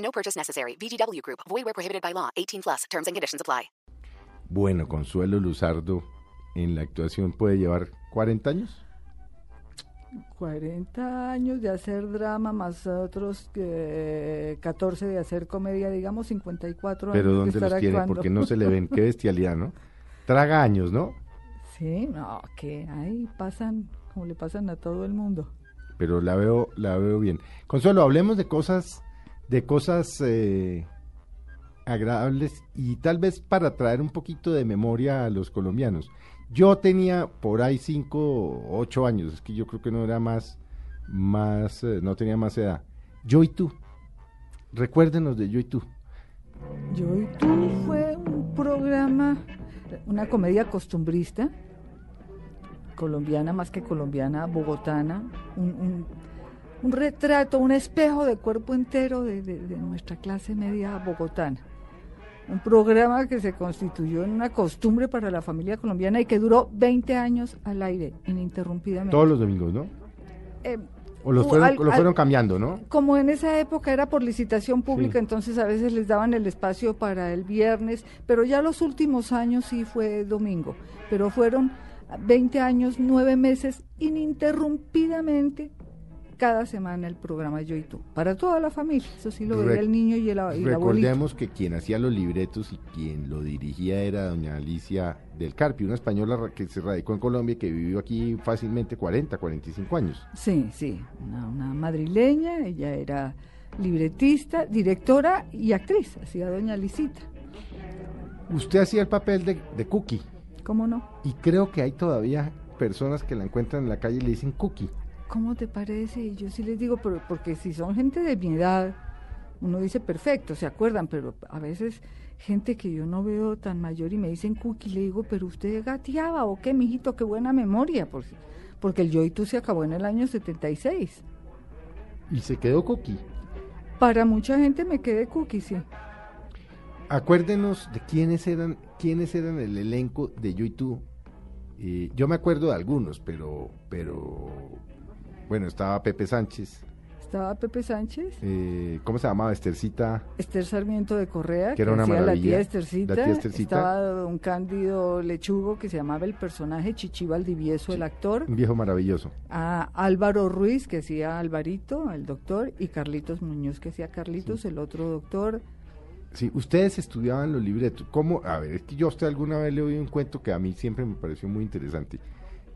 No purchase necessary. VGW Group. Void where prohibited by law. 18 plus. Terms and conditions apply. Bueno, Consuelo Luzardo en la actuación puede llevar 40 años. 40 años de hacer drama más otros que 14 de hacer comedia, digamos 54 Pero años de ¿dónde estar los tiene? actuando. Porque no se le ven. Qué bestialidad, ¿no? Traga años, ¿no? Sí, no, que ahí pasan como le pasan a todo el mundo. Pero la veo, la veo bien. Consuelo, hablemos de cosas, de cosas eh, agradables y tal vez para traer un poquito de memoria a los colombianos. Yo tenía por ahí cinco, ocho años, es que yo creo que no era más, más, eh, no tenía más edad. Yo y tú, recuérdenos de Yo y tú. Yo y tú fue un programa, una comedia costumbrista, colombiana más que colombiana, bogotana, un, un- un retrato, un espejo de cuerpo entero de, de- de nuestra clase media bogotana. Un programa que se constituyó en una costumbre para la familia colombiana y que duró 20 años al aire, ininterrumpidamente. Todos los domingos, ¿no? Eh, O los fueron, al- al- fueron cambiando, ¿no? como en esa época era por licitación pública, Sí. entonces a veces les daban el espacio para el viernes, pero ya los últimos años sí fue domingo, pero fueron 20 años, 9 meses ininterrumpidamente cada semana el programa Yo y tú, para toda la familia, eso sí lo veía el niño y el, y. Recordemos que quien hacía los libretos y quien lo dirigía era doña Alicia del Carpio, una española que se radicó en Colombia y que vivió aquí fácilmente 40, 45 años. Sí, sí, una, una madrileña, ella era libretista, directora y actriz, hacía doña Lisita, Usted hacía el papel de, de Cookie ¿cómo no? y creo que hay todavía personas que la encuentran en la calle y le dicen Cookie. ¿Cómo te parece? Y yo sí les digo, pero porque si son gente de mi edad, uno dice perfecto, se acuerdan, pero a veces gente que yo no veo tan mayor y me dicen cookie, le digo, pero usted gateaba o qué, mijito, qué buena memoria, porque, porque el yo y tú se acabó en el año 76. Y se quedó Cookie. Para mucha gente me quedé cookie, sí. Acuérdenos de quiénes eran, quiénes eran el elenco de Yo y tú. Eh, yo me acuerdo de algunos, pero, pero bueno, estaba Pepe Sánchez, Estaba Pepe Sánchez, eh, ¿cómo se llamaba? Estercita. Esther Sarmiento de Correa, Que era una la maravilla, tía Estercita, la tía Estercita. estaba don Cándido Lechugo, que se llamaba el personaje Chichi Valdivieso, el actor, Un viejo maravilloso. a Álvaro Ruiz, que hacía Alvarito, el doctor, y Carlitos Muñoz, que hacía Carlitos, el otro doctor. Sí, ustedes estudiaban los libretos. ¿Cómo? A ver, es que yo a usted alguna vez le oí un cuento que a mí siempre me pareció muy interesante.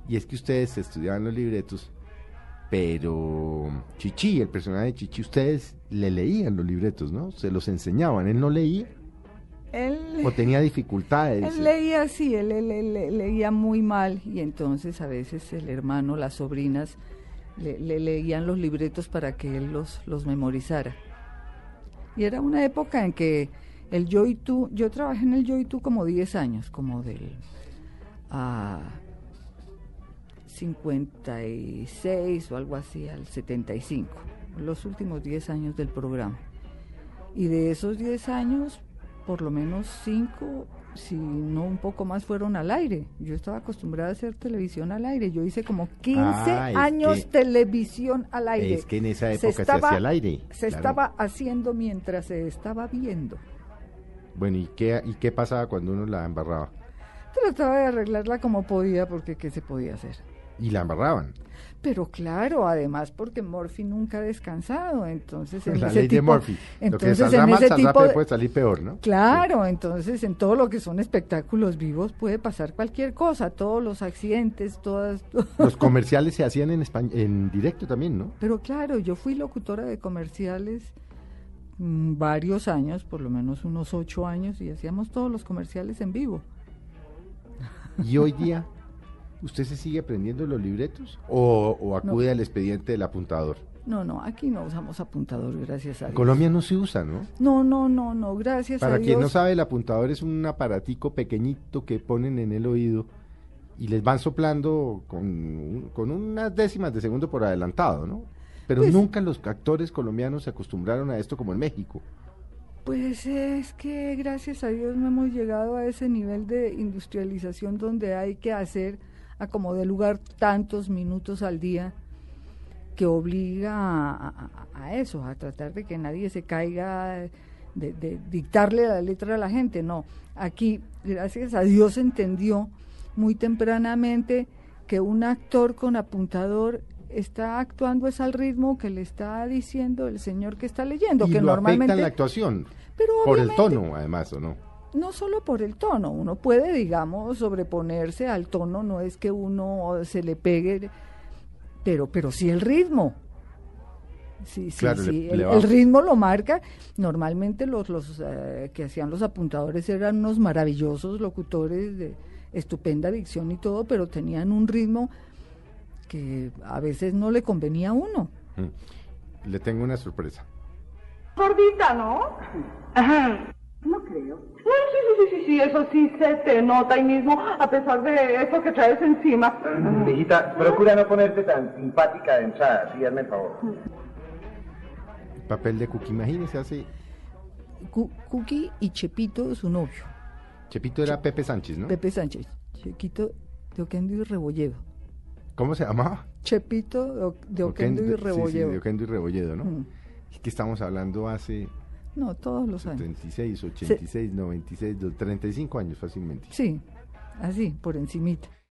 Y es que ustedes estudiaban los libretos, pero Chichi, el personaje de Chichi, ustedes le leían los libretos, ¿no? Se los enseñaban. ¿Él no leía Él, o tenía dificultades? él leía así, él, él- leía muy mal, y entonces a veces el hermano, las sobrinas, le, le leían los libretos para que él los, los memorizara. Y era una época en que el yo y tú, yo trabajé en el yo y tú como 10 años, como del a 56 o algo así al 75, los últimos 10 años del programa. Y de esos 10 años, por lo menos 5, si no un poco más, fueron al aire. Yo estaba acostumbrada a hacer televisión al aire. Yo hice como 15 Ah, años que- televisión al aire. Es que en esa Se época se, estaba- hacía al aire. Se claro. estaba haciendo mientras se estaba viendo. Bueno, ¿y qué, ¿y qué pasaba cuando uno la embarraba? Trataba de arreglarla como podía, porque ¿qué se podía hacer? Y la embarraban. Pero claro, además porque Murphy nunca ha descansado, entonces en la ese ley de tipo, Murphy. Lo que entonces en mal, tipo de- puede salir peor, ¿no? Claro, entonces en todo lo que son espectáculos vivos puede pasar cualquier cosa, todos los accidentes, todas... Los comerciales se hacían en, España, en directo también, ¿no? Pero claro, yo fui locutora de comerciales mm, varios años, por lo menos unos ocho años, y hacíamos todos los comerciales en vivo. Y hoy día, ¿usted se sigue aprendiendo los libretos? ¿O, o acude al expediente del apuntador? No, no, aquí no usamos apuntador, gracias a En Dios. Colombia no se usa, ¿no? No, no, no, no, gracias a Para Dios. quien no sabe, el apuntador es un aparatico pequeñito que ponen en el oído y les van soplando con, con unas décimas de segundo por adelantado, ¿no? Pero Pues- nunca los actores colombianos se acostumbraron a esto como en México. Pues es que gracias a Dios no hemos llegado a ese nivel de industrialización donde hay que hacer a como de lugar tantos minutos al día que obliga a, a- a eso, a tratar de que nadie se caiga, de, de dictarle la letra a la gente. No, aquí, gracias a Dios, entendió muy tempranamente que un actor con apuntador está actuando es al ritmo que le está diciendo el señor que está leyendo, y que lo normalmente afecta en la actuación. pero Por el tono, además, ¿o no? No solo por el tono, uno puede, digamos, sobreponerse al tono, no es que uno se le pegue, pero, pero sí el ritmo. Sí, sí, Claro, sí, le el, va- el ritmo lo marca. Normalmente los, los eh, que hacían los apuntadores eran unos maravillosos locutores de estupenda dicción y todo, pero tenían un ritmo que a veces no le convenía a uno. Mm. Le tengo una sorpresa. Gordita, ¿no? Ajá. No creo. No, sí, sí, sí, sí, sí, eso sí se te nota ahí mismo, a pesar de eso que traes encima. Hijita, procura no ponerte tan simpática de entrada, sí, hazme el favor. El papel de Cookie, imagínese, hace... Cu- Cookie y Chepito, su novio, Chepito era Pepe Sánchez, ¿no? Pepe Sánchez, Chequito de Oquendo y Rebolledo. ¿Cómo se llamaba? Chepito de, O- de Oquendo y sí, sí, Rebolledo. de Oquendo y Rebolledo, ¿no? Mm. Es que estamos hablando hace No, todos los años. 76, 86, 96, dos- 35 años fácilmente. Sí, así, por encimita.